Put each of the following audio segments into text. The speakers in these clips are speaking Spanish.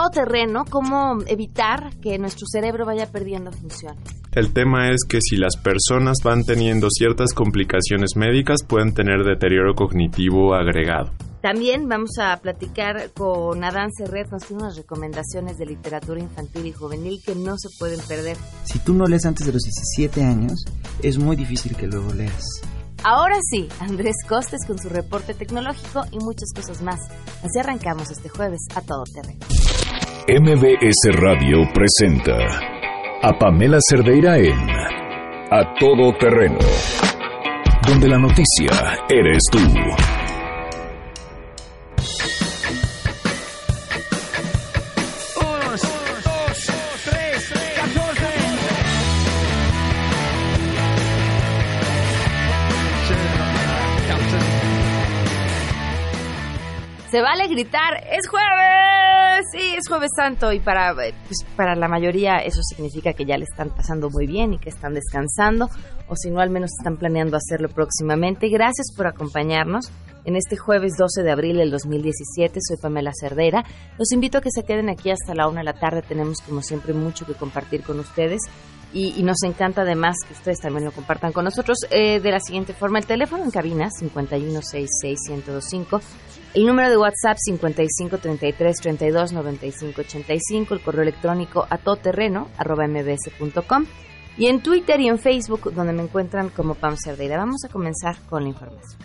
todo terreno, cómo evitar que nuestro cerebro vaya perdiendo función. El tema es que si las personas van teniendo ciertas complicaciones médicas, pueden tener deterioro cognitivo agregado. También vamos a platicar con Adán Serret, nos tiene unas recomendaciones de literatura infantil y juvenil que no se pueden perder. Si tú no lees antes de los 17 años, es muy difícil que luego leas. Ahora sí, Andrés Costes con su reporte tecnológico y muchas cosas más. Así arrancamos este jueves a todo terreno. MBS Radio presenta a Pamela Cerdeira en A Todo Terreno, donde la noticia eres tú. Se vale gritar, es jueves, sí, es jueves santo y para, eh, pues, para la mayoría eso significa que ya le están pasando muy bien y que están descansando o si no al menos están planeando hacerlo próximamente. Gracias por acompañarnos en este jueves 12 de abril del 2017. Soy Pamela Cerdera. Los invito a que se queden aquí hasta la una de la tarde. Tenemos como siempre mucho que compartir con ustedes. Y, nos encanta además que ustedes también lo compartan con nosotros eh, de la siguiente forma. El teléfono en cabina 5166125 el número de WhatsApp 55 33 32 95 85, el correo electrónico a y en Twitter y en Facebook donde me encuentran como Pam Cerdeira. Vamos a comenzar con la información.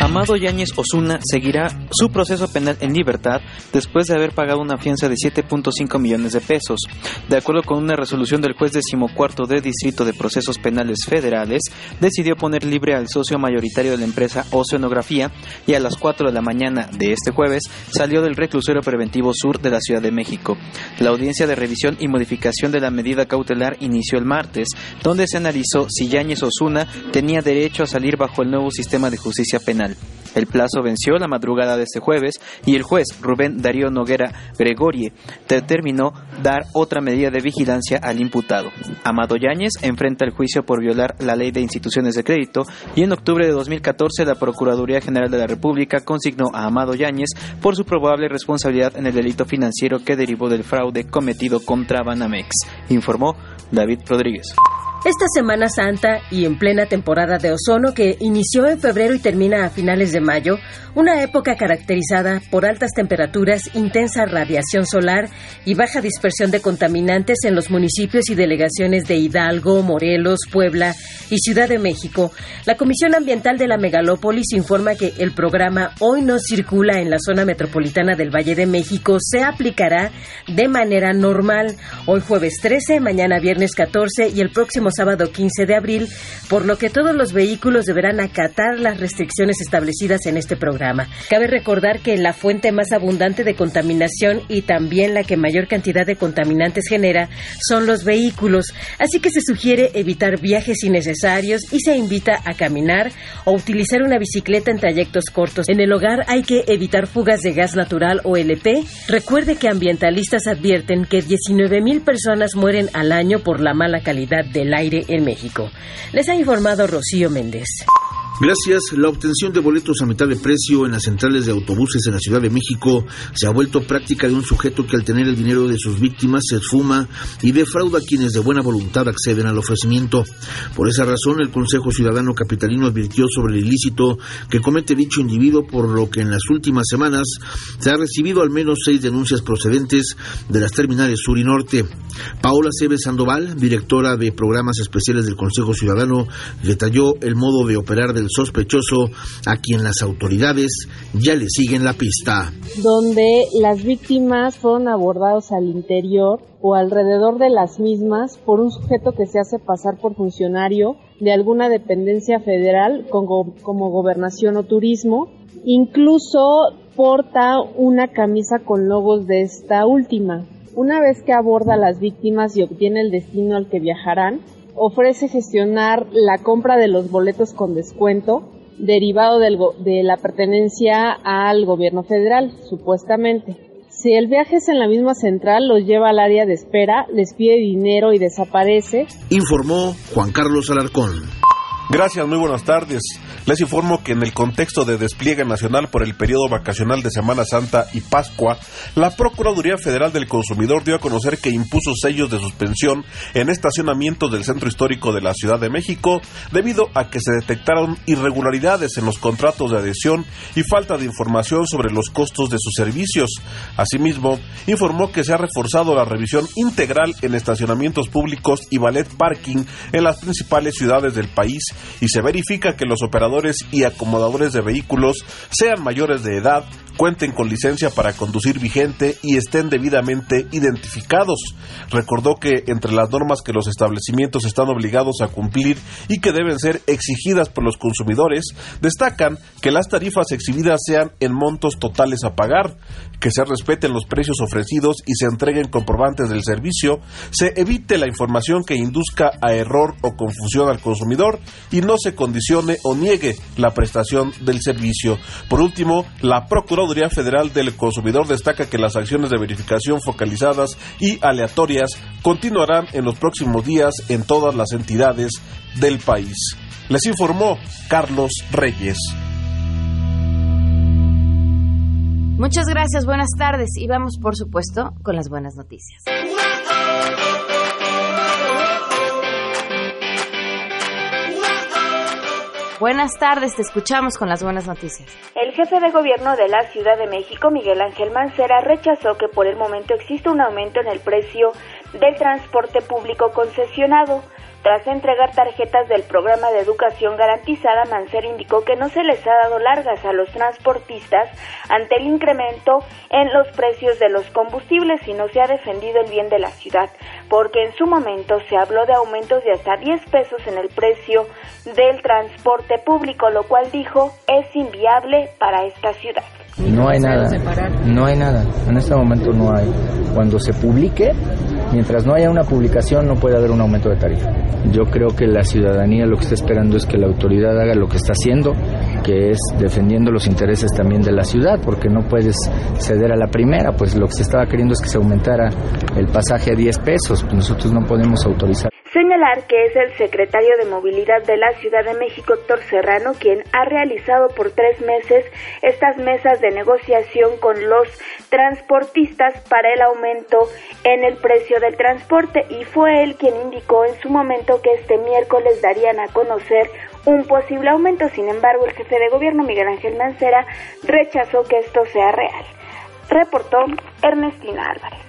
Amado Yáñez Osuna seguirá su proceso penal en libertad después de haber pagado una fianza de 7.5 millones de pesos. De acuerdo con una resolución del juez decimocuarto de Distrito de Procesos Penales Federales, decidió poner libre al socio mayoritario de la empresa Oceanografía y a las 4 de la mañana de este jueves salió del reclusorio preventivo sur de la Ciudad de México. La audiencia de revisión y modificación de la medida cautelar inició el martes, donde se analizó si Yáñez Osuna tenía derecho a salir bajo el nuevo sistema de justicia penal. El plazo venció la madrugada de este jueves y el juez Rubén Darío Noguera Gregorie determinó dar otra medida de vigilancia al imputado. Amado Yáñez enfrenta el juicio por violar la ley de instituciones de crédito y en octubre de 2014 la Procuraduría General de la República consignó a Amado Yáñez por su probable responsabilidad en el delito financiero que derivó del fraude cometido contra Banamex, informó David Rodríguez. Esta Semana Santa y en plena temporada de ozono que inició en febrero y termina a finales de mayo, una época caracterizada por altas temperaturas, intensa radiación solar y baja dispersión de contaminantes en los municipios y delegaciones de Hidalgo, Morelos, Puebla y Ciudad de México, la Comisión Ambiental de la Megalópolis informa que el programa Hoy no circula en la zona metropolitana del Valle de México se aplicará de manera normal. Hoy jueves 13, mañana viernes 14 y el próximo sábado 15 de abril, por lo que todos los vehículos deberán acatar las restricciones establecidas en este programa. Cabe recordar que la fuente más abundante de contaminación y también la que mayor cantidad de contaminantes genera son los vehículos, así que se sugiere evitar viajes innecesarios y se invita a caminar o utilizar una bicicleta en trayectos cortos. En el hogar hay que evitar fugas de gas natural o LP. Recuerde que ambientalistas advierten que 19 mil personas mueren al año por la mala calidad del aire en México. Les ha informado Rocío Méndez. Gracias, la obtención de boletos a mitad de precio en las centrales de autobuses en la Ciudad de México se ha vuelto práctica de un sujeto que al tener el dinero de sus víctimas se esfuma y defrauda a quienes de buena voluntad acceden al ofrecimiento. Por esa razón, el Consejo Ciudadano Capitalino advirtió sobre el ilícito que comete dicho individuo, por lo que en las últimas semanas se ha recibido al menos seis denuncias procedentes de las terminales sur y norte. Paola Cebes Sandoval, directora de programas especiales del Consejo Ciudadano, detalló el modo de operar del sospechoso a quien las autoridades ya le siguen la pista. Donde las víctimas fueron abordados al interior o alrededor de las mismas por un sujeto que se hace pasar por funcionario de alguna dependencia federal como, como gobernación o turismo. Incluso porta una camisa con logos de esta última. Una vez que aborda a las víctimas y obtiene el destino al que viajarán, ofrece gestionar la compra de los boletos con descuento derivado de la pertenencia al gobierno federal, supuestamente. Si el viaje es en la misma central, los lleva al área de espera, les pide dinero y desaparece. Informó Juan Carlos Alarcón. Gracias, muy buenas tardes. Les informo que en el contexto de despliegue nacional por el periodo vacacional de Semana Santa y Pascua, la Procuraduría Federal del Consumidor dio a conocer que impuso sellos de suspensión en estacionamientos del centro histórico de la Ciudad de México debido a que se detectaron irregularidades en los contratos de adhesión y falta de información sobre los costos de sus servicios. Asimismo, informó que se ha reforzado la revisión integral en estacionamientos públicos y ballet parking en las principales ciudades del país y se verifica que los operadores y acomodadores de vehículos sean mayores de edad, cuenten con licencia para conducir vigente y estén debidamente identificados. Recordó que entre las normas que los establecimientos están obligados a cumplir y que deben ser exigidas por los consumidores, destacan que las tarifas exhibidas sean en montos totales a pagar, que se respeten los precios ofrecidos y se entreguen comprobantes del servicio, se evite la información que induzca a error o confusión al consumidor y no se condicione o niegue la prestación del servicio. Por último, la Procuraduría Federal del Consumidor destaca que las acciones de verificación focalizadas y aleatorias continuarán en los próximos días en todas las entidades del país. Les informó Carlos Reyes. Muchas gracias, buenas tardes y vamos por supuesto con las buenas noticias. Buenas tardes, te escuchamos con las buenas noticias. El jefe de gobierno de la Ciudad de México, Miguel Ángel Mancera, rechazó que por el momento existe un aumento en el precio del transporte público concesionado. Tras entregar tarjetas del programa de educación garantizada, Mancera indicó que no se les ha dado largas a los transportistas ante el incremento en los precios de los combustibles y no se ha defendido el bien de la ciudad, porque en su momento se habló de aumentos de hasta 10 pesos en el precio del transporte público, lo cual dijo es inviable para esta ciudad. No hay nada, no hay nada, en este momento no hay. Cuando se publique, mientras no haya una publicación no puede haber un aumento de tarifa. Yo creo que la ciudadanía lo que está esperando es que la autoridad haga lo que está haciendo, que es defendiendo los intereses también de la ciudad, porque no puedes ceder a la primera, pues lo que se estaba queriendo es que se aumentara el pasaje a 10 pesos, nosotros no podemos autorizar. Que es el secretario de Movilidad de la Ciudad de México, Héctor Serrano, quien ha realizado por tres meses estas mesas de negociación con los transportistas para el aumento en el precio del transporte y fue él quien indicó en su momento que este miércoles darían a conocer un posible aumento. Sin embargo, el jefe de gobierno, Miguel Ángel Mancera, rechazó que esto sea real. Reportó Ernestina Álvarez.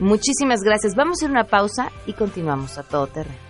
Muchísimas gracias. Vamos a hacer una pausa y continuamos a todo terreno.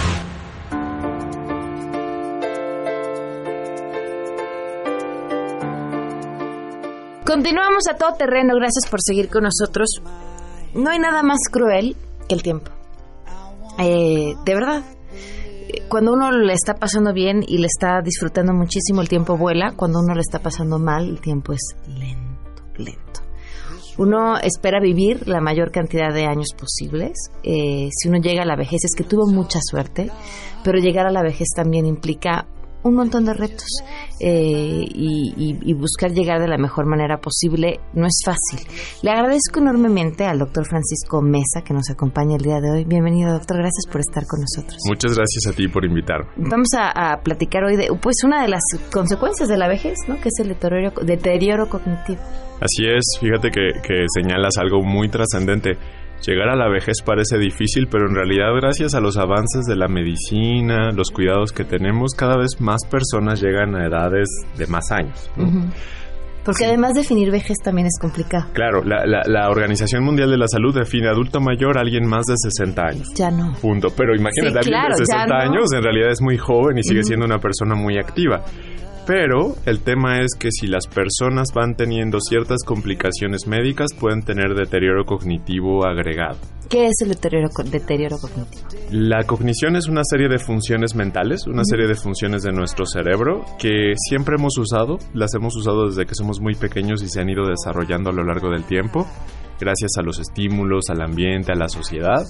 Continuamos a todo terreno, gracias por seguir con nosotros. No hay nada más cruel que el tiempo. Eh, de verdad, cuando uno le está pasando bien y le está disfrutando muchísimo, el tiempo vuela. Cuando uno le está pasando mal, el tiempo es lento, lento. Uno espera vivir la mayor cantidad de años posibles. Eh, si uno llega a la vejez es que tuvo mucha suerte, pero llegar a la vejez también implica un montón de retos eh, y, buscar llegar de la mejor manera posible no es fácil. Le agradezco enormemente al doctor Francisco Mesa que nos acompaña el día de hoy. Bienvenido, doctor. Gracias por estar con nosotros. Muchas gracias a ti por invitarme. Vamos a, platicar hoy de pues una de las consecuencias de la vejez, ¿no? Que es el deterioro, deterioro cognitivo. Así es. Fíjate que, que señalas algo muy trascendente Llegar a la vejez parece difícil, pero en realidad gracias a los avances de la medicina, los cuidados que tenemos, cada vez más personas llegan a edades de más años. Porque además definir vejez también es complicado. Claro, la, la, Organización Mundial de la Salud define adulto mayor a alguien más de 60 años. Ya no. Punto. Pero imagínate, alguien de 60 años en realidad es muy joven y sigue siendo una persona muy activa. Pero el tema es que si las personas van teniendo ciertas complicaciones médicas, pueden tener deterioro cognitivo agregado. ¿Qué es el deterioro, deterioro cognitivo? La cognición es una serie de funciones mentales, una serie de funciones de nuestro cerebro que siempre hemos usado, las hemos usado desde que somos muy pequeños y se han ido desarrollando a lo largo del tiempo, gracias a los estímulos, al ambiente, a la sociedad.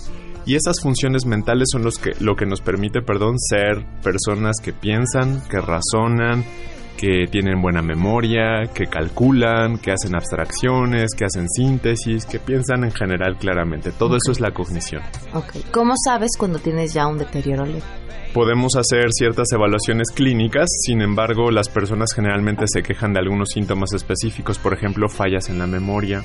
Y esas funciones mentales son los que, lo que nos permite, perdón, ser personas que piensan, que razonan, que tienen buena memoria, que calculan, que hacen abstracciones, que hacen síntesis, que piensan en general claramente. Todo eso es la cognición. Okay. ¿Cómo sabes cuando tienes ya un deterioro leve? Podemos hacer ciertas evaluaciones clínicas, sin embargo, las personas generalmente se quejan de algunos síntomas específicos, por ejemplo, fallas en la memoria,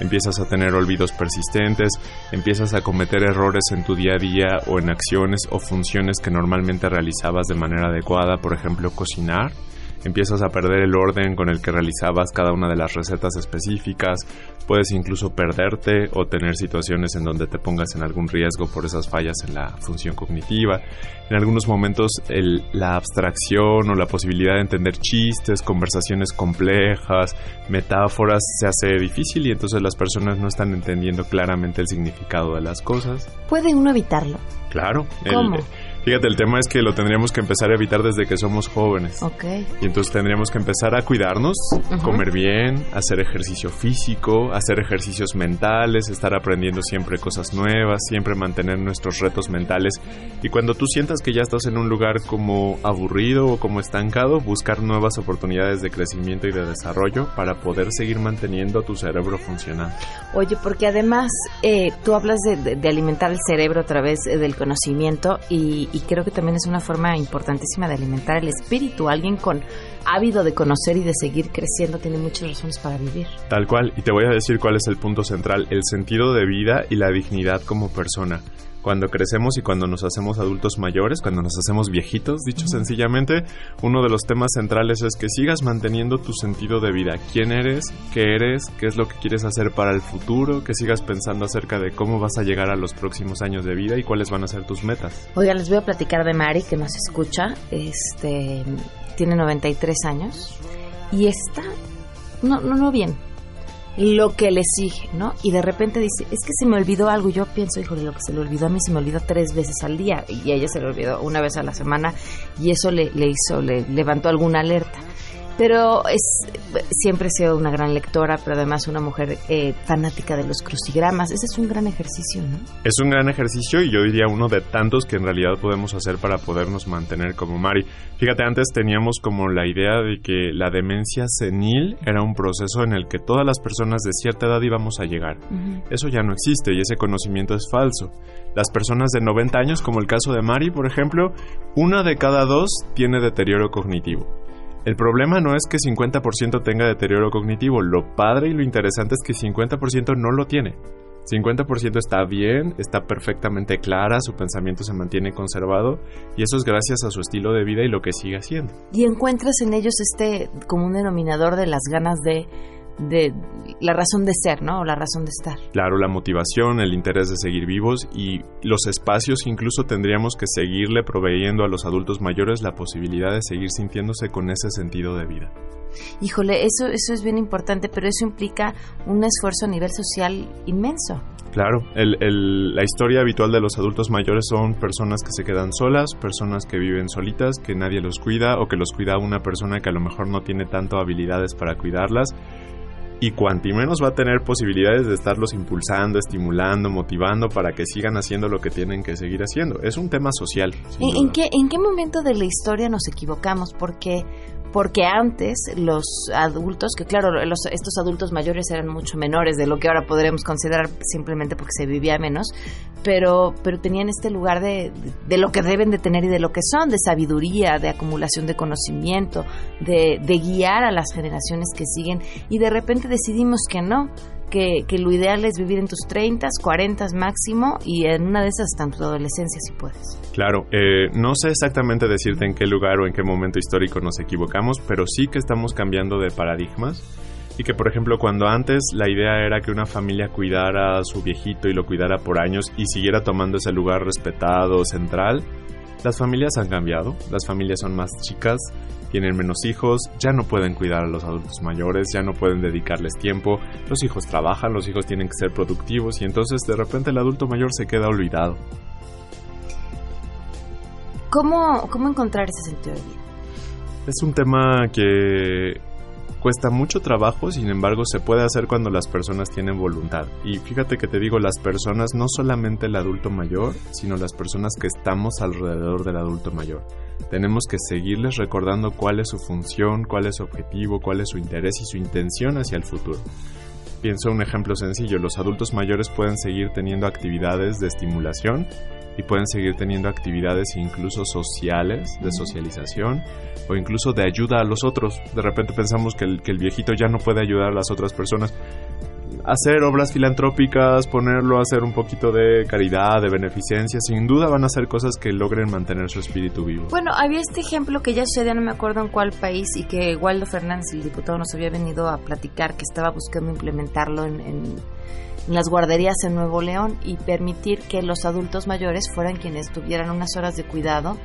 empiezas a tener olvidos persistentes, empiezas a cometer errores en tu día a día o en acciones o funciones que normalmente realizabas de manera adecuada, por ejemplo, cocinar empiezas a perder el orden con el que realizabas cada una de las recetas específicas, puedes incluso perderte o tener situaciones en donde te pongas en algún riesgo por esas fallas en la función cognitiva. En algunos momentos la abstracción o la posibilidad de entender chistes, conversaciones complejas, metáforas se hace difícil y entonces las personas no están entendiendo claramente el significado de las cosas. ¿Puede uno evitarlo? Claro. ¿Cómo? Fíjate, el tema es que lo tendríamos que empezar a evitar desde que somos jóvenes. Ok. Y entonces tendríamos que empezar a cuidarnos, comer bien, hacer ejercicio físico, hacer ejercicios mentales, estar aprendiendo siempre cosas nuevas, siempre mantener nuestros retos mentales. Y cuando tú sientas que ya estás en un lugar como aburrido o como estancado, buscar nuevas oportunidades de crecimiento y de desarrollo para poder seguir manteniendo tu cerebro funcionando. Oye, porque además eh, tú hablas de, de, alimentar el cerebro a través eh, del conocimiento y, y creo que también es una forma importantísima de alimentar el espíritu. Alguien con ávido de conocer y de seguir creciendo tiene muchas razones para vivir. Tal cual, y te voy a decir cuál es el punto central, el sentido de vida y la dignidad como persona cuando crecemos y cuando nos hacemos adultos mayores, cuando nos hacemos viejitos, dicho sencillamente, uno de los temas centrales es que sigas manteniendo tu sentido de vida. ¿Quién eres? ¿Qué eres? ¿Qué es lo que quieres hacer para el futuro? Que sigas pensando acerca de cómo vas a llegar a los próximos años de vida y cuáles van a ser tus metas. Oiga, les voy a platicar de Mari, que nos escucha. Este, tiene 93 años y está, no, no, no bien lo que le sigue, ¿no? Y de repente dice, es que se me olvidó algo. Yo pienso, híjole, lo que se le olvidó a mí se me olvidó tres veces al día. Y a ella se le olvidó una vez a la semana y eso le, le hizo, le levantó alguna alerta pero es siempre he sido una gran lectora, pero además una mujer eh, fanática de los crucigramas. Ese es un gran ejercicio, ¿no? Es un gran ejercicio y yo diría uno de tantos que en realidad podemos hacer para podernos mantener como Mari. Fíjate, antes teníamos como la idea de que la demencia senil era un proceso en el que todas las personas de cierta edad íbamos a llegar. Eso ya no existe y ese conocimiento es falso. Las personas de 90 años, como el caso de Mari, por ejemplo, una de cada dos tiene deterioro cognitivo. El problema no es que 50% tenga deterioro cognitivo, lo padre y lo interesante es que 50% no lo tiene. 50% está bien, está perfectamente clara, su pensamiento se mantiene conservado y eso es gracias a su estilo de vida y lo que sigue haciendo. Y encuentras en ellos este como un denominador de las ganas de de la razón de ser, ¿no? O la razón de estar. Claro, la motivación, el interés de seguir vivos y los espacios incluso tendríamos que seguirle proveyendo a los adultos mayores la posibilidad de seguir sintiéndose con ese sentido de vida. Híjole, eso, eso es bien importante, pero eso implica un esfuerzo a nivel social inmenso. Claro, la historia habitual de los adultos mayores son personas que se quedan solas, personas que viven solitas, que nadie los cuida o que los cuida una persona que a lo mejor no tiene tanto habilidades para cuidarlas y cuanti menos va a tener posibilidades de estarlos impulsando, estimulando, motivando para que sigan haciendo lo que tienen que seguir haciendo. Es un tema social. ¿En, qué, ¿En qué momento de la historia nos equivocamos? Porque porque antes los adultos, que claro, estos adultos mayores eran mucho menores de lo que ahora podremos considerar simplemente porque se vivía menos, pero, pero tenían este lugar de, de, lo que deben de tener y de lo que son, de sabiduría, de acumulación de conocimiento, de, de guiar a las generaciones que siguen. Y de repente decidimos que no, que, lo ideal es vivir en tus 30, 40 máximo y en una de esas hasta en tu adolescencia si puedes. Claro, eh, no sé exactamente decirte en qué lugar o en qué momento histórico nos equivocamos, pero sí que estamos cambiando de paradigmas y que por ejemplo cuando antes la idea era que una familia cuidara a su viejito y lo cuidara por años y siguiera tomando ese lugar respetado, central, Las familias han cambiado, las familias son más chicas, tienen menos hijos, ya no pueden cuidar a los adultos mayores, ya no pueden dedicarles tiempo, los hijos trabajan, los hijos tienen que ser productivos y entonces de repente el adulto mayor se queda olvidado. ¿Cómo, cómo encontrar ese sentido de vida? Es un tema que cuesta mucho trabajo, sin embargo se puede hacer cuando las personas tienen voluntad. Y fíjate que te digo, las personas, no solamente el adulto mayor, sino las personas que estamos alrededor del adulto mayor. Tenemos que seguirles recordando cuál es su función, cuál es su objetivo, cuál es su interés y su intención hacia el futuro. Pienso un ejemplo sencillo, los adultos mayores pueden seguir teniendo actividades de estimulación y pueden seguir teniendo actividades incluso sociales, de socialización o incluso de ayuda a los otros. De repente pensamos que el, que el viejito ya no puede ayudar a las otras personas. Hacer obras filantrópicas, ponerlo a hacer un poquito de caridad, de beneficencia, sin duda van a ser cosas que logren mantener su espíritu vivo. Bueno, había este ejemplo que ya sucedía, no me acuerdo en cuál país, y que Waldo Fernández, el diputado, nos había venido a platicar que estaba buscando implementarlo en, en las guarderías en Nuevo León y permitir que los adultos mayores fueran quienes tuvieran unas horas de cuidado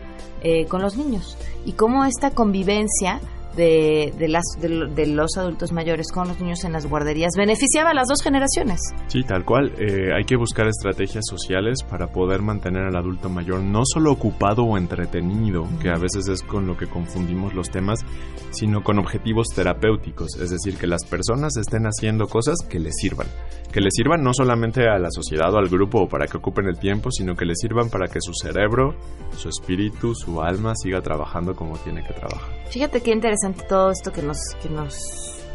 eh, con los niños. Y cómo esta convivencia de, de, las, de, los adultos mayores con los niños en las guarderías beneficiaba a las dos generaciones. Sí, tal cual. Eh, hay que buscar estrategias sociales para poder mantener al adulto mayor no solo ocupado o entretenido, que a veces es con lo que confundimos los temas, sino con objetivos terapéuticos, es decir, que las personas estén haciendo cosas que les sirvan, que les sirvan no solamente a la sociedad o al grupo o para que ocupen el tiempo, sino que les sirvan para que su cerebro, su espíritu, su alma siga trabajando como tiene que trabajar. Fíjate qué interesante todo esto que nos, que nos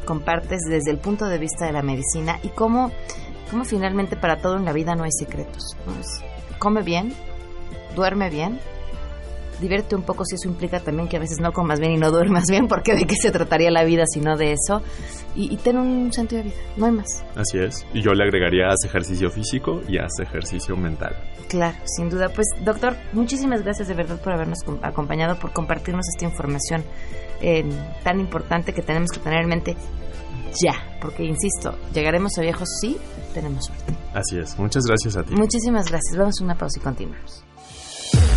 compartes desde el punto de vista de la medicina y cómo, cómo finalmente para todo en la vida no hay secretos. come bien, duerme bien, divierte un poco si eso implica también que a veces no comas bien y no duermas bien, porque de qué se trataría la vida si no de eso. Y, y ten un sentido de vida, no hay más. Así es. Y yo le agregaría haz ejercicio físico y haz ejercicio mental. Claro, sin duda. Pues doctor, muchísimas gracias de verdad por habernos acompañado, por compartirnos esta información eh, tan importante que tenemos que tener en mente ya, porque insisto, llegaremos a viejos si tenemos suerte. Así es, muchas gracias a ti. Muchísimas gracias, vamos a una pausa y continuamos.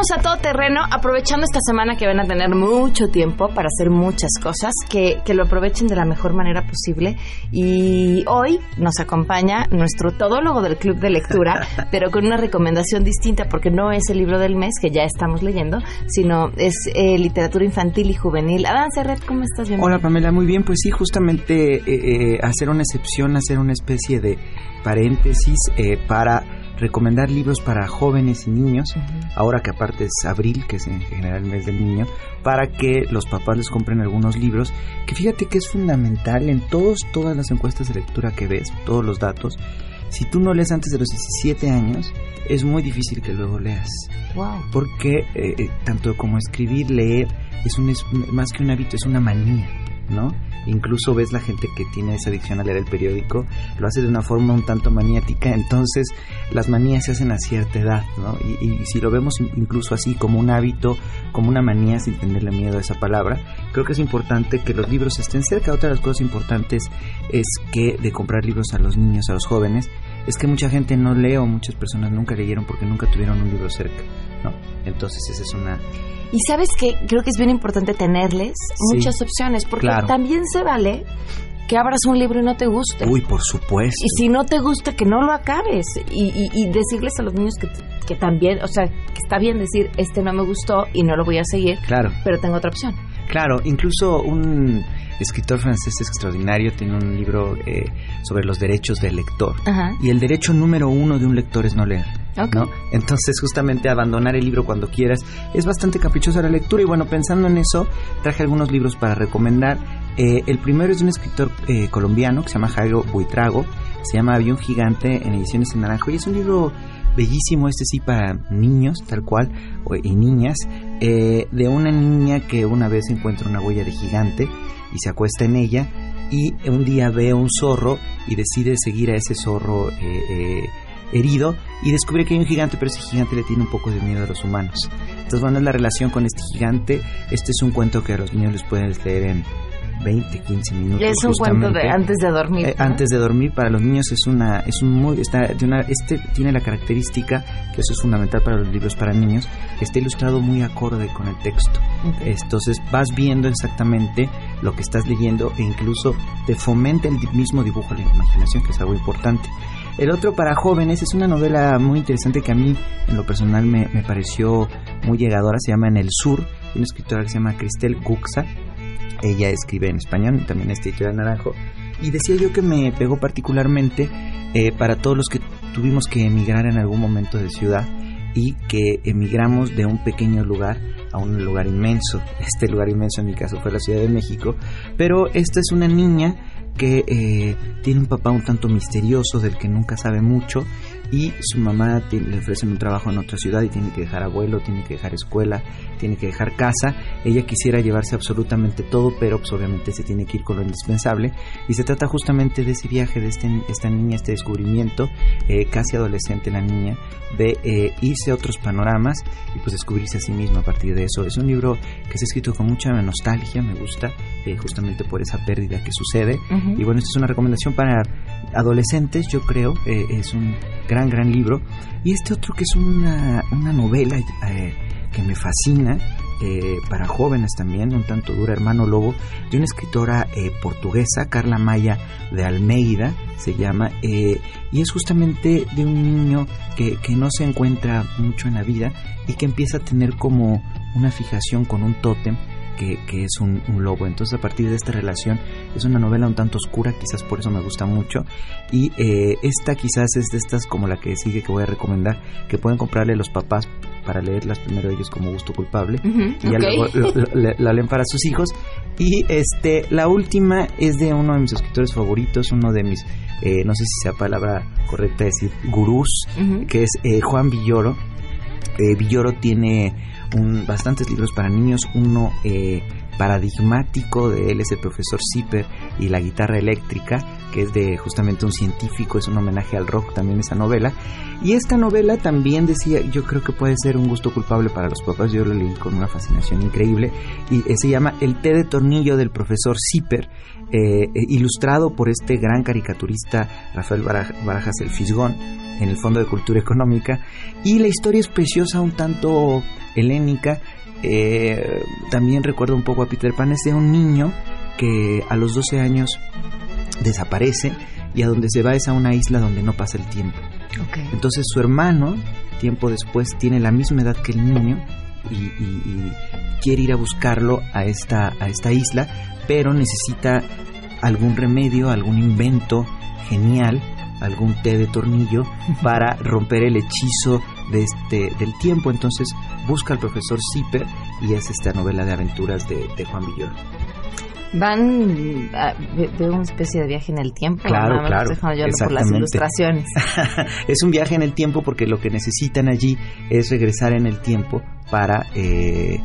A todo terreno, aprovechando esta semana que van a tener mucho tiempo para hacer muchas cosas, que, que, lo aprovechen de la mejor manera posible. Y hoy nos acompaña nuestro todólogo del Club de Lectura, pero con una recomendación distinta, porque no es el libro del mes que ya estamos leyendo, sino es eh, literatura infantil y juvenil. Adán Serret, ¿cómo estás? Bienvenido. Hola Pamela, muy bien. Pues sí, justamente eh, eh, hacer una excepción, hacer una especie de paréntesis para recomendar libros para jóvenes y niños, uh -huh. ahora que aparte es abril, que es en general el mes del niño, para que los papás les compren algunos libros, que fíjate que es fundamental en todos, todas las encuestas de lectura que ves, todos los datos, si tú no lees antes de los 17 años, es muy difícil que luego leas. Wow. Porque eh, tanto como escribir, leer, es, un, es más que un hábito, es una manía, ¿no? Incluso ves la gente que tiene esa adicción a leer el periódico, lo hace de una forma un tanto maniática, entonces las manías se hacen a cierta edad, ¿no? Y, y, si lo vemos incluso así, como un hábito, como una manía, sin tenerle miedo a esa palabra, creo que es importante que los libros estén cerca. Otra de las cosas importantes es que de comprar libros a los niños, a los jóvenes, es que mucha gente no lee o muchas personas nunca leyeron porque nunca tuvieron un libro cerca, ¿no? Entonces esa es una y sabes que creo que es bien importante tenerles sí, muchas opciones, porque claro. también se vale que abras un libro y no te guste. Uy, por supuesto. Y si no te gusta, que no lo acabes. Y, y, y decirles a los niños que, que, también, o sea, que está bien decir, este no me gustó y no lo voy a seguir, claro. pero tengo otra opción. Claro, incluso un escritor francés extraordinario tiene un libro eh, sobre los derechos del lector. Ajá. Y el derecho número uno de un lector es no leer. Okay. ¿no? Entonces, justamente abandonar el libro cuando quieras es bastante caprichosa la lectura. Y bueno, pensando en eso, traje algunos libros para recomendar. Eh, el primero es de un escritor eh, colombiano que se llama Jairo Buitrago. Se llama Avión Gigante en ediciones en naranjo. Y es un libro bellísimo, este sí para niños, tal cual, y niñas, eh, de una niña que una vez encuentra una huella de gigante y se acuesta en ella y un día ve un zorro y decide seguir a ese zorro eh, herido y descubre que hay un gigante, pero ese gigante le tiene un poco de miedo a los humanos. Entonces, bueno, es la relación con este gigante. Este es un cuento que a los niños les pueden leer en 20, 15 minutos. Es un cuento de antes de dormir. Eh, antes de dormir para los niños es una es un muy está de una este tiene la característica que eso es fundamental para los libros para niños, que está ilustrado muy acorde con el texto. Entonces vas viendo exactamente lo que estás leyendo e incluso te fomenta el mismo dibujo la imaginación, que es algo importante. El otro para jóvenes es una novela muy interesante que a mí en lo personal me, me pareció muy llegadora, se llama En el Sur, de una escritora que se llama Cristel Guxa ella escribe en español, también es editorial Naranjo. Y decía yo que me pegó particularmente eh, para todos los que tuvimos que emigrar en algún momento de ciudad y que emigramos de un pequeño lugar a un lugar inmenso. Este lugar inmenso en mi caso fue la Ciudad de México, pero esta es una niña que eh, tiene un papá un tanto misterioso del que nunca sabe mucho y su mamá le ofrece un trabajo en otra ciudad y tiene que dejar abuelo, tiene que dejar escuela, tiene que dejar casa. Ella quisiera llevarse absolutamente todo, pero pues, obviamente se tiene que ir con lo indispensable. Y se trata justamente de ese viaje de este, esta niña, este descubrimiento, eh, casi adolescente la niña, de eh, irse a otros panoramas y pues descubrirse a sí misma a partir de eso. Es un libro que se ha escrito con mucha nostalgia, me gusta, eh, justamente por esa pérdida que sucede. Y bueno, esta es una recomendación para adolescentes, yo creo, es un gran, gran libro. Y este otro que es una, una novela eh, que me fascina, eh, para jóvenes también, un tanto dura, Hermano Lobo, de una escritora eh, portuguesa, Carla Maya de Almeida, se llama, y es justamente de un niño que, que, no se encuentra mucho en la vida y que empieza a tener como una fijación con un tótem que, es un, lobo. Entonces a partir de esta relación es una novela un tanto oscura, quizás por eso me gusta mucho. Y eh, esta quizás es de estas como la que sigue que voy a recomendar, que pueden comprarle los papás para leerlas primero ellos como gusto culpable y ya luego la leen para sus hijos. Y este la última es de uno de mis escritores favoritos, uno de mis, eh, no sé si sea palabra correcta decir, gurús, que es eh, Juan Villoro. Villoro tiene un, bastantes libros para niños, uno eh, paradigmático de él es el profesor Zipper y la guitarra eléctrica, que es de justamente un científico, es un homenaje al rock también esa novela. Y esta novela también decía, yo creo que puede ser un gusto culpable para los papás, yo lo leí con una fascinación increíble, y eh, se llama El té de tornillo del profesor Zipper, eh, ilustrado por este gran caricaturista Rafael Barajas el Fisgón en el Fondo de Cultura Económica. Y la historia es preciosa, un tanto helénica. Eh, también recuerdo un poco a Peter Pan, es de un niño que a los 12 años desaparece y a donde se va es a una isla donde no pasa el tiempo. Entonces su hermano, tiempo después, tiene la misma edad que el niño y, quiere ir a buscarlo a esta, a esta isla, pero necesita algún remedio, algún invento genial algún té de tornillo para romper el hechizo de este, del tiempo. Entonces busca al profesor Zipper y es esta novela de aventuras de, Juan Villoro. Van de una especie de viaje en el tiempo. Claro, claro. Por las ilustraciones. es un viaje en el tiempo porque lo que necesitan allí es regresar en el tiempo para eh,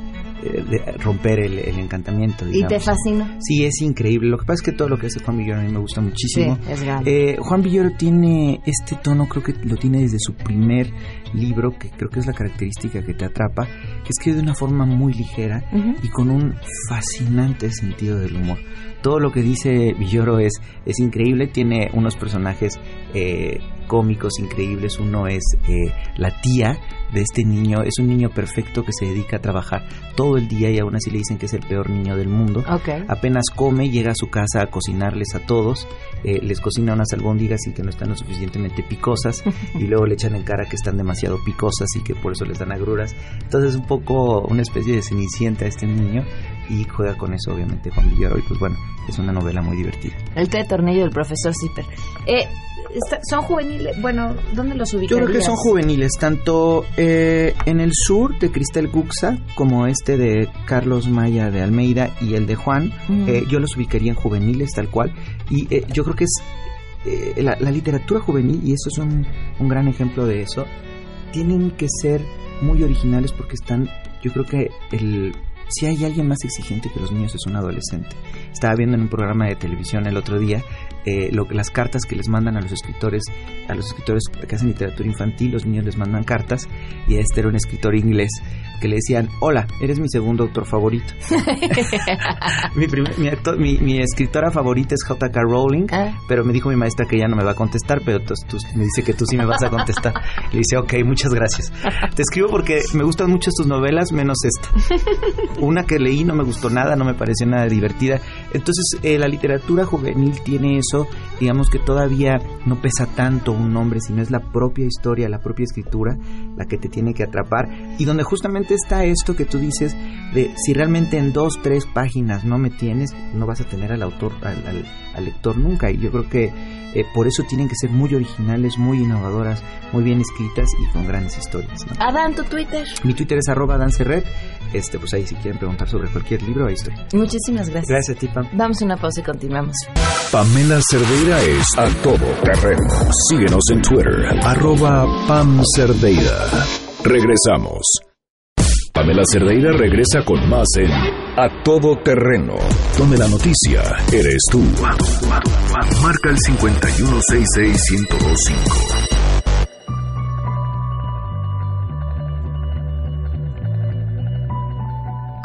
romper el, encantamiento. ¿Y te fascina? Sí, es increíble. Lo que pasa es que todo lo que hace Juan Villoro a mí me gusta muchísimo. Sí, es eh, Juan Villoro tiene este tono, creo que lo tiene desde su primer libro, que creo que es la característica que te atrapa, que escribe de una forma muy ligera y con un fascinante sentido del humor. Todo lo que dice Villoro es, es increíble, tiene unos personajes eh, cómicos increíbles. Uno es eh, la tía de este niño. Es un niño perfecto que se dedica a trabajar todo el día y aún así le dicen que es el peor niño del mundo. Apenas come, llega a su casa a cocinarles a todos. Eh, les cocina unas albóndigas y que no están lo suficientemente picosas y luego le echan en cara que están demasiado picosas y que por eso les dan agruras. Entonces es un poco una especie de cenicienta este niño y juega con eso obviamente Juan Villoro y pues bueno, es una novela muy divertida. El té de tornillo del profesor Zipper. Eh, son juveniles, bueno, ¿dónde los ubicarías? Yo creo que son juveniles, tanto eh, en el sur de Cristel Guxa como este de Carlos Maya de Almeida y el de Juan, eh, yo los ubicaría en juveniles tal cual. Y eh, yo creo que es la, literatura juvenil, y eso es un, un gran ejemplo de eso, tienen que ser muy originales porque están, yo creo que el, si hay alguien más exigente que los niños es un adolescente. Estaba viendo en un programa de televisión el otro día eh, lo, las cartas que les mandan a los escritores, a los escritores que hacen literatura infantil, los niños les mandan cartas y este era un escritor inglés que le decían, hola, eres mi segundo autor favorito. mi, mi, escritora favorita es J.K. Rowling, ah. pero me dijo mi maestra que ella no me va a contestar, pero tú, me dice que tú sí me vas a contestar. Le dice, ok, muchas gracias. Te escribo porque me gustan mucho tus novelas, menos esta. Una que leí no me gustó nada, no me pareció nada divertida. Entonces, eh, la literatura juvenil tiene eso, digamos que todavía no pesa tanto un nombre, sino es la propia historia, la propia escritura, la que te tiene que atrapar, y donde justamente está esto que tú dices de si realmente en dos, tres páginas no me tienes, no vas a tener al autor, al, lector nunca. Y yo creo que eh, por eso tienen que ser muy originales, muy innovadoras, muy bien escritas y con grandes historias. Adán, tu Twitter. Mi Twitter es arroba dancerred. Este, pues ahí si quieren preguntar sobre cualquier libro, ahí estoy. Muchísimas gracias. Gracias a ti, Pam. Damos una pausa y continuamos. Pamela Cerdeira es a todo terreno. Síguenos en Twitter, arroba Pam Cerdeira. Regresamos. Pamela Cerdeira regresa con más en A Todo Terreno, donde la noticia eres tú. Marca el 5166125.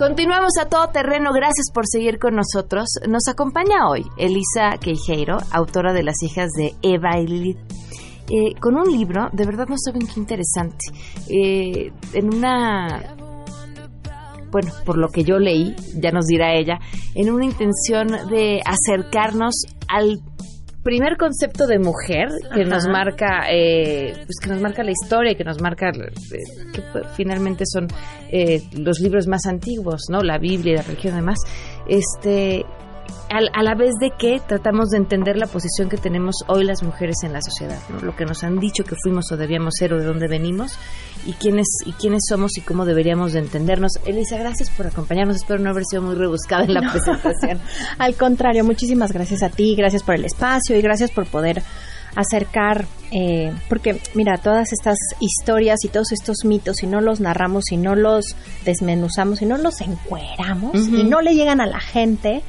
Continuamos a todo terreno, gracias por seguir con nosotros. Nos acompaña hoy Elisa Queijeiro, autora de Las hijas de Eva y Lilith. Eh, con un libro, de verdad no saben qué interesante. Eh, en una bueno, por lo que yo leí, ya nos dirá ella, en una intención de acercarnos al primer concepto de mujer que nos marca eh, pues que nos marca la historia que nos marca eh, que finalmente son eh, los libros más antiguos no la Biblia y la religión y demás. Este a, la vez de que tratamos de entender la posición que tenemos hoy las mujeres en la sociedad, lo que nos han dicho que fuimos o debíamos ser o de dónde venimos y quiénes y quiénes somos y cómo deberíamos de entendernos. Elisa, gracias por acompañarnos. Espero no haber sido muy rebuscada en la presentación. Al contrario, muchísimas gracias a ti, gracias por el espacio y gracias por poder acercar, eh, porque mira, todas estas historias y todos estos mitos, si no los narramos, si no los desmenuzamos, si no los encueramos y no le llegan a la gente,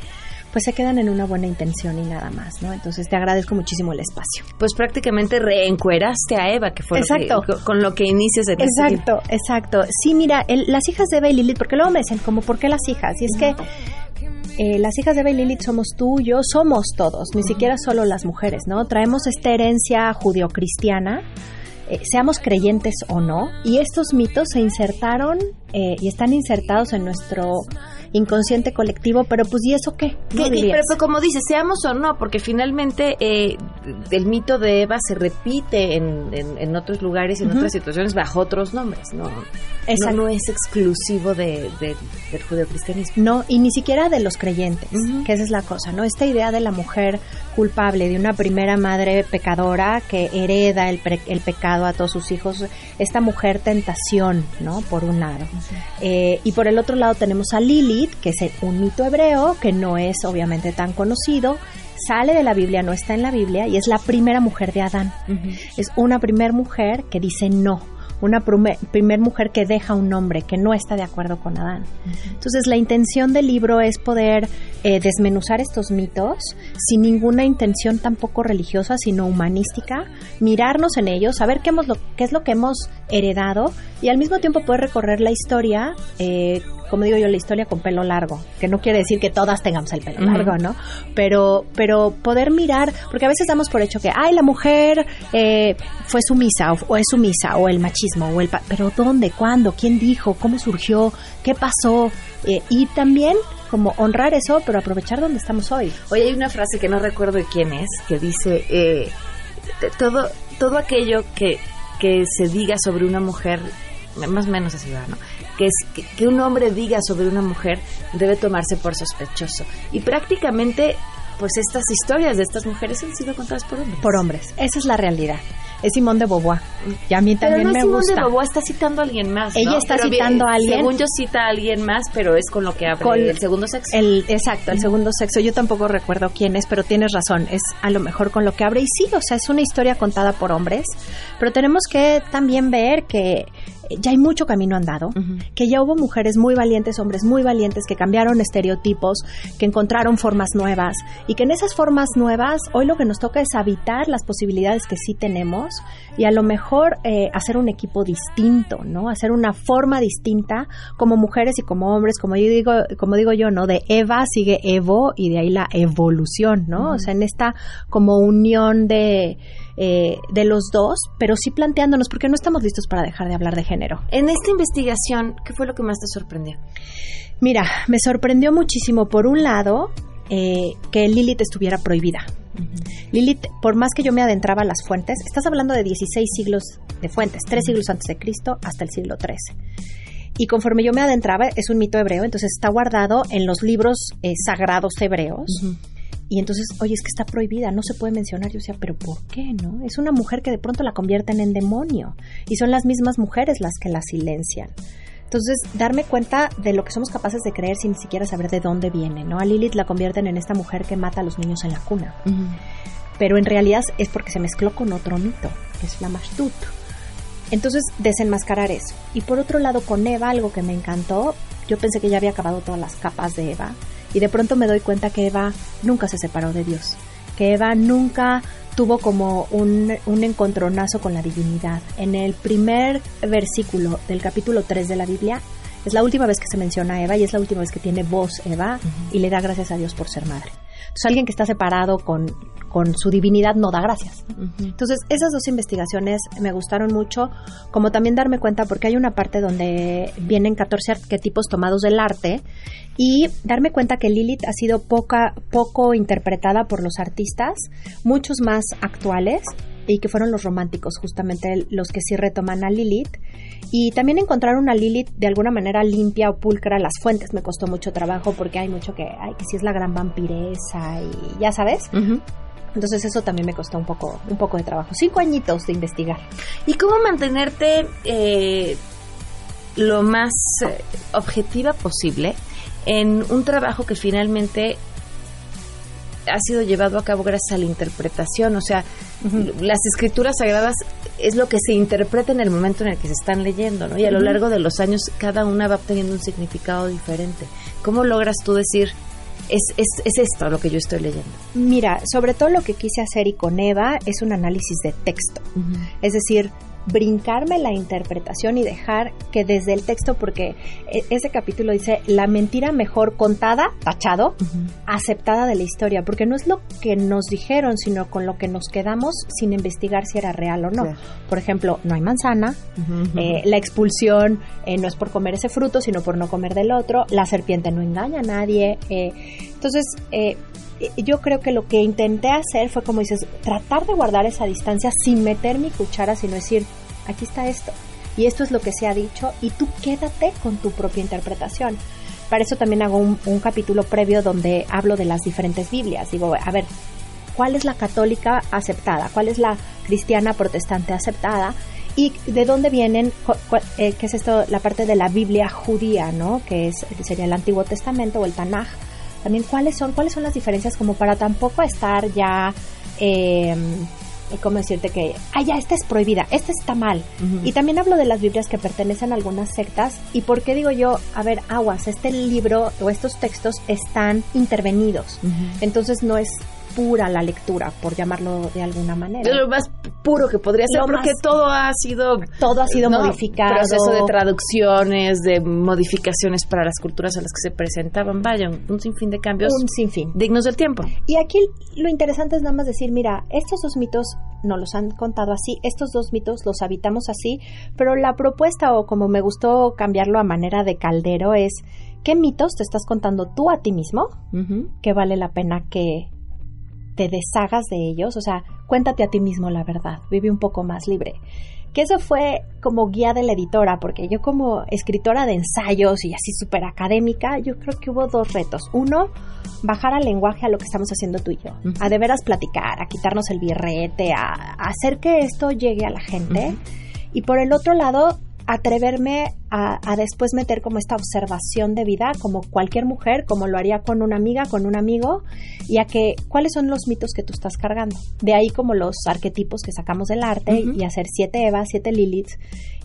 pues se quedan en una buena intención y nada más, ¿no? Entonces te agradezco muchísimo el espacio. Pues prácticamente reencueraste a Eva, que fue exacto. con lo que inicias en este Exacto, exacto. Sí, mira, las hijas de Eva y Lilith, porque luego me dicen como, ¿por qué las hijas? Y es que eh, las hijas de Eva y Lilith somos tú, yo, somos todos, ni siquiera solo las mujeres, ¿no? Traemos esta herencia judio-cristiana eh, seamos creyentes o no, y estos mitos se insertaron eh, y están insertados en nuestro inconsciente colectivo, pero pues ¿y eso qué? pero, como dice, seamos o no, porque finalmente eh, el mito de Eva se repite en, en, otros lugares y en otras situaciones bajo otros nombres, ¿no? No, no, es exclusivo de, del judeocristianismo. No, y ni siquiera de los creyentes, que esa es la cosa, ¿no? Esta idea de la mujer culpable, de una primera madre pecadora que hereda el, el pecado a todos sus hijos, esta mujer tentación, ¿no? Por un lado. Eh, y por el otro lado tenemos a Lilith, que es un mito hebreo, que no es obviamente tan conocido, sale de la Biblia, no está en la Biblia, y es la primera mujer de Adán. Es una primera mujer que dice no una primer, mujer que deja un hombre, que no está de acuerdo con Adán. Entonces la intención del libro es poder eh, desmenuzar estos mitos sin ninguna intención tampoco religiosa, sino humanística, mirarnos en ellos, saber qué, hemos lo, qué es lo que hemos heredado y al mismo tiempo poder recorrer la historia eh, como digo yo, la historia con pelo largo, que no quiere decir que todas tengamos el pelo largo, ¿no? Pero, pero poder mirar, porque a veces damos por hecho que, ay, la mujer eh, fue sumisa o, es sumisa, o el machismo, o el... pero ¿dónde? ¿Cuándo? ¿Quién dijo? ¿Cómo surgió? ¿Qué pasó? Eh, y también como honrar eso, pero aprovechar donde estamos hoy. Hoy hay una frase que no recuerdo de quién es, que dice, eh, todo, todo aquello que, que se diga sobre una mujer, más o menos así va, ¿no? que es que, un hombre diga sobre una mujer debe tomarse por sospechoso. Y prácticamente, pues estas historias de estas mujeres han sido contadas por hombres. Por hombres, esa es la realidad. Es Simón de Beauvoir. Y a mí también pero no me Simón gusta. de Beauvoir está citando a alguien más. Ella ¿no? está Pero citando a alguien. Según yo cita a alguien más, pero es con lo que habla Con el segundo sexo. El, exacto, el segundo sexo. Yo tampoco recuerdo quién es, pero tienes razón. Es a lo mejor con lo que abre. Y sí, o sea, es una historia contada por hombres. Pero tenemos que también ver que ya hay mucho camino andado, que ya hubo mujeres muy valientes, hombres muy valientes, que cambiaron estereotipos, que encontraron formas nuevas y que en esas formas nuevas hoy lo que nos toca es habitar las posibilidades que sí tenemos y a lo mejor eh, hacer un equipo distinto, ¿no? Hacer una forma distinta como mujeres y como hombres, como yo digo, como digo yo, ¿no? De Eva sigue Evo y de ahí la evolución, ¿no? O sea, en esta como unión de eh, de los dos, pero sí planteándonos, porque no estamos listos para dejar de hablar de género. En esta investigación, ¿qué fue lo que más te sorprendió? Mira, me sorprendió muchísimo, por un lado, eh, que Lilith estuviera prohibida. Lilith, por más que yo me adentraba a las fuentes, estás hablando de 16 siglos de fuentes, tres siglos antes de Cristo hasta el siglo XIII. Y conforme yo me adentraba, es un mito hebreo, entonces está guardado en los libros eh, sagrados hebreos. Y entonces, oye, es que está prohibida, no se puede mencionar. Yo decía, pero ¿por qué no? Es una mujer que de pronto la convierten en demonio. Y son las mismas mujeres las que la silencian. Entonces, darme cuenta de lo que somos capaces de creer sin ni siquiera saber de dónde viene, ¿no? A Lilith la convierten en esta mujer que mata a los niños en la cuna. Pero en realidad es porque se mezcló con otro mito, que es la Mashtut. Entonces, desenmascarar eso. Y por otro lado, con Eva, algo que me encantó, yo pensé que ya había acabado todas las capas de Eva, y de pronto me doy cuenta que Eva nunca se separó de Dios, que Eva nunca tuvo como un, un encontronazo con la divinidad. En el primer versículo del capítulo 3 de la Biblia, es la última vez que se menciona a Eva y es la última vez que tiene voz Eva y le da gracias a Dios por ser madre. Entonces alguien que está separado con, con su divinidad no da gracias. Entonces esas dos investigaciones me gustaron mucho, como también darme cuenta porque hay una parte donde vienen 14 arquetipos tomados del arte y darme cuenta que Lilith ha sido poca, poco interpretada por los artistas, muchos más actuales y que fueron los románticos justamente los que sí retoman a Lilith. Y también encontrar una Lilith de alguna manera limpia o pulcra las fuentes me costó mucho trabajo porque hay mucho que hay que si es la gran vampiresa y ya sabes. Entonces eso también me costó un poco un poco de trabajo. Cinco añitos de investigar. Y cómo mantenerte eh, lo más eh, objetiva posible en un trabajo que finalmente ha sido llevado a cabo gracias a la interpretación, o sea, las escrituras sagradas es lo que se interpreta en el momento en el que se están leyendo, ¿no? Y a lo largo de los años cada una va teniendo un significado diferente. ¿Cómo logras tú decir, es, es, es esto lo que yo estoy leyendo? Mira, sobre todo lo que quise hacer y con Eva es un análisis de texto, es decir, brincarme la interpretación y dejar que desde el texto, porque ese capítulo dice la mentira mejor contada, tachado, aceptada de la historia, porque no es lo que nos dijeron, sino con lo que nos quedamos sin investigar si era real o no. Claro. Por ejemplo, no hay manzana, eh, la expulsión eh, no es por comer ese fruto, sino por no comer del otro, la serpiente no engaña a nadie. eh, entonces, eh, yo creo que lo que intenté hacer fue, como dices, tratar de guardar esa distancia sin meter mi cuchara, sino decir, aquí está esto, y esto es lo que se ha dicho, y tú quédate con tu propia interpretación. Para eso también hago un, un capítulo previo donde hablo de las diferentes Biblias. Digo, a ver, ¿cuál es la católica aceptada? ¿Cuál es la cristiana protestante aceptada? y de dónde vienen, eh, qué es esto, la parte de la Biblia judía, ¿no? Que es, sería el Antiguo Testamento o el Tanaj. También cuáles son, cuáles son las diferencias como para tampoco estar ya, eh, ¿cómo decirte que, ah, ya, esta es prohibida, esta está mal. Y también hablo de las Biblias que pertenecen a algunas sectas. ¿Y por qué digo yo, a ver, aguas, este libro o estos textos están intervenidos? Entonces no es pura la lectura, por llamarlo de alguna manera. Es lo más puro que podría ser, Lo porque más- todo ha sido... Todo ha sido ¿no? modificado. Proceso de traducciones, de modificaciones para las culturas a las que se presentaban. Vaya, un, un sinfín de cambios Un sinfín. dignos del tiempo. Y aquí lo interesante es nada más decir, mira, estos dos mitos nos los han contado así, estos dos mitos los habitamos así, pero la propuesta o como me gustó cambiarlo a manera de caldero es, ¿qué mitos te estás contando tú a ti mismo que vale la pena que te deshagas de ellos? O sea, cuéntate a ti mismo la verdad, vive un poco más libre. que eso fue como guía de la editora, porque yo como escritora de ensayos y así súper académica, yo creo que hubo dos retos. Uno, bajar al lenguaje a lo que estamos haciendo tú y yo, a de veras platicar, a quitarnos el birrete, a, hacer que esto llegue a la gente. Y por el otro lado, atreverme a, después meter como esta observación de vida, como cualquier mujer, como lo haría con una amiga, con un amigo, y a que cuáles son los mitos que tú estás cargando. De ahí como los arquetipos que sacamos del arte y hacer siete Eva, siete Lilith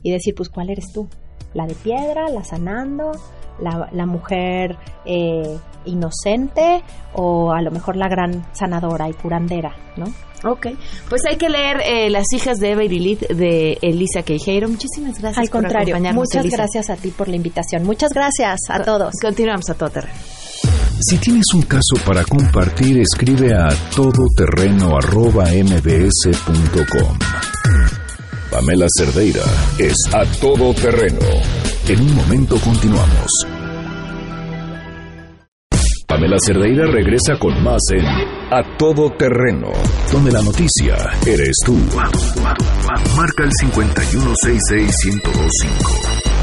y decir, pues, ¿cuál eres tú? La de piedra, la sanando, la, mujer eh, inocente o a lo mejor la gran sanadora y curandera, ¿no? Ok, pues hay que leer eh, Las hijas de Eva y Lilith de Elisa Queijeiro. Muchísimas gracias Al contrario, muchas gracias a ti por la invitación. Muchas gracias a todos. Continuamos a todo terreno. Si tienes un caso para compartir, escribe a todoterreno.mbs.com. Pamela Cerdeira es a todo terreno. En un momento continuamos. Pamela Cerdeira regresa con más en A Todo Terreno, donde la noticia eres tú. Marca el 5166125.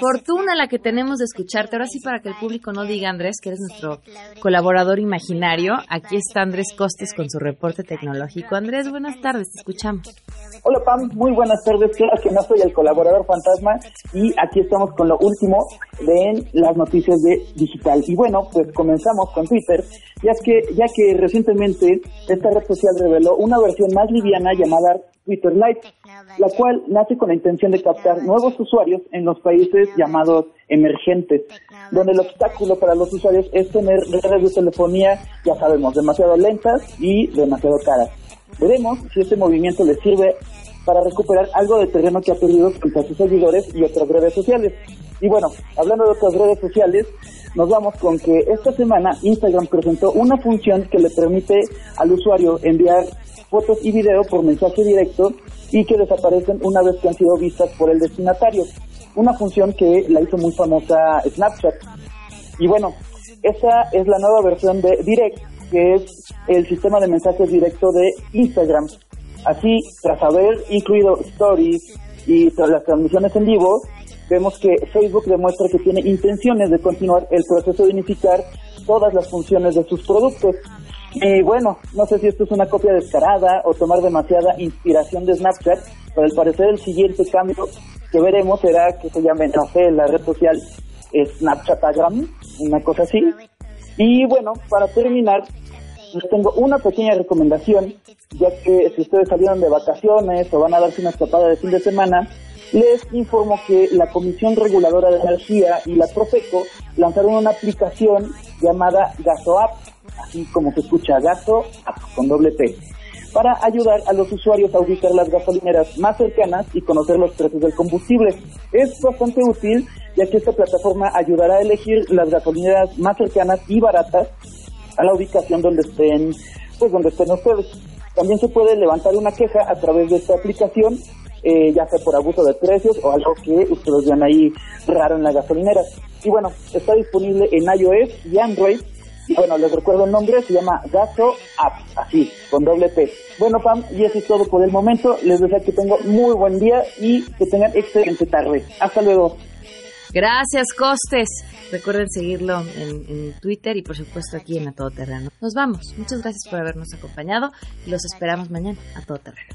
Fortuna la que tenemos de escucharte. Ahora sí, para que el público no diga, Andrés, que eres nuestro colaborador imaginario. Aquí está Andrés Costes con su reporte tecnológico. Andrés, buenas tardes, te escuchamos. Hola Pam, muy buenas tardes. Claro que no soy el colaborador fantasma y aquí estamos con lo último de las noticias de digital. Y bueno, pues comenzamos con Twitter, ya que, ya que recientemente esta red social reveló una versión más liviana llamada Twitter Lite, la cual nace con la intención de captar nuevos usuarios en los países llamados emergentes, donde el obstáculo para los usuarios es tener redes de telefonía, ya sabemos, demasiado lentas y demasiado caras. Veremos si este movimiento le sirve para recuperar algo de terreno que ha perdido a sus seguidores y otras redes sociales. Y bueno, hablando de otras redes sociales, nos vamos con que esta semana Instagram presentó una función que le permite al usuario enviar fotos y video por mensaje directo y que desaparecen una vez que han sido vistas por el destinatario. Una función que la hizo muy famosa Snapchat. Y bueno, esa es la nueva versión de Direct, que es el sistema de mensajes directo de Instagram. Así, tras haber incluido stories y tras las transmisiones en vivo, vemos que Facebook demuestra que tiene intenciones de continuar el proceso de unificar todas las funciones de sus productos. Y bueno, no sé si esto es una copia descarada o tomar demasiada inspiración de Snapchat, pero al parecer el siguiente cambio que veremos será que se llame, no sé, la red social Snapchatagram, una cosa así. Y bueno, para terminar, les tengo una pequeña recomendación, ya que si ustedes salieron de vacaciones o van a darse una escapada de fin de semana, les informo que la Comisión Reguladora de Energía y la Profeco lanzaron una aplicación llamada GasoApp, así como se escucha Gaso con doble P, para ayudar a los usuarios a ubicar las gasolineras más cercanas y conocer los precios del combustible. Es bastante útil ya que esta plataforma ayudará a elegir las gasolineras más cercanas y baratas a la ubicación donde estén, pues donde estén ustedes. También se puede levantar una queja a través de esta aplicación, eh, ya sea por abuso de precios o algo que ustedes vean ahí raro en la gasolinera. Y bueno, está disponible en iOS y Android. Y bueno, les recuerdo el nombre, se llama Gaso App, así, con doble P. Bueno, Pam, y eso es todo por el momento. Les deseo que tengan muy buen día y que tengan excelente tarde. Hasta luego. Gracias, Costes. Recuerden seguirlo en, Twitter y por supuesto aquí en A Todo Terreno. Nos vamos. Muchas gracias por habernos acompañado y los esperamos mañana a Todo Terreno.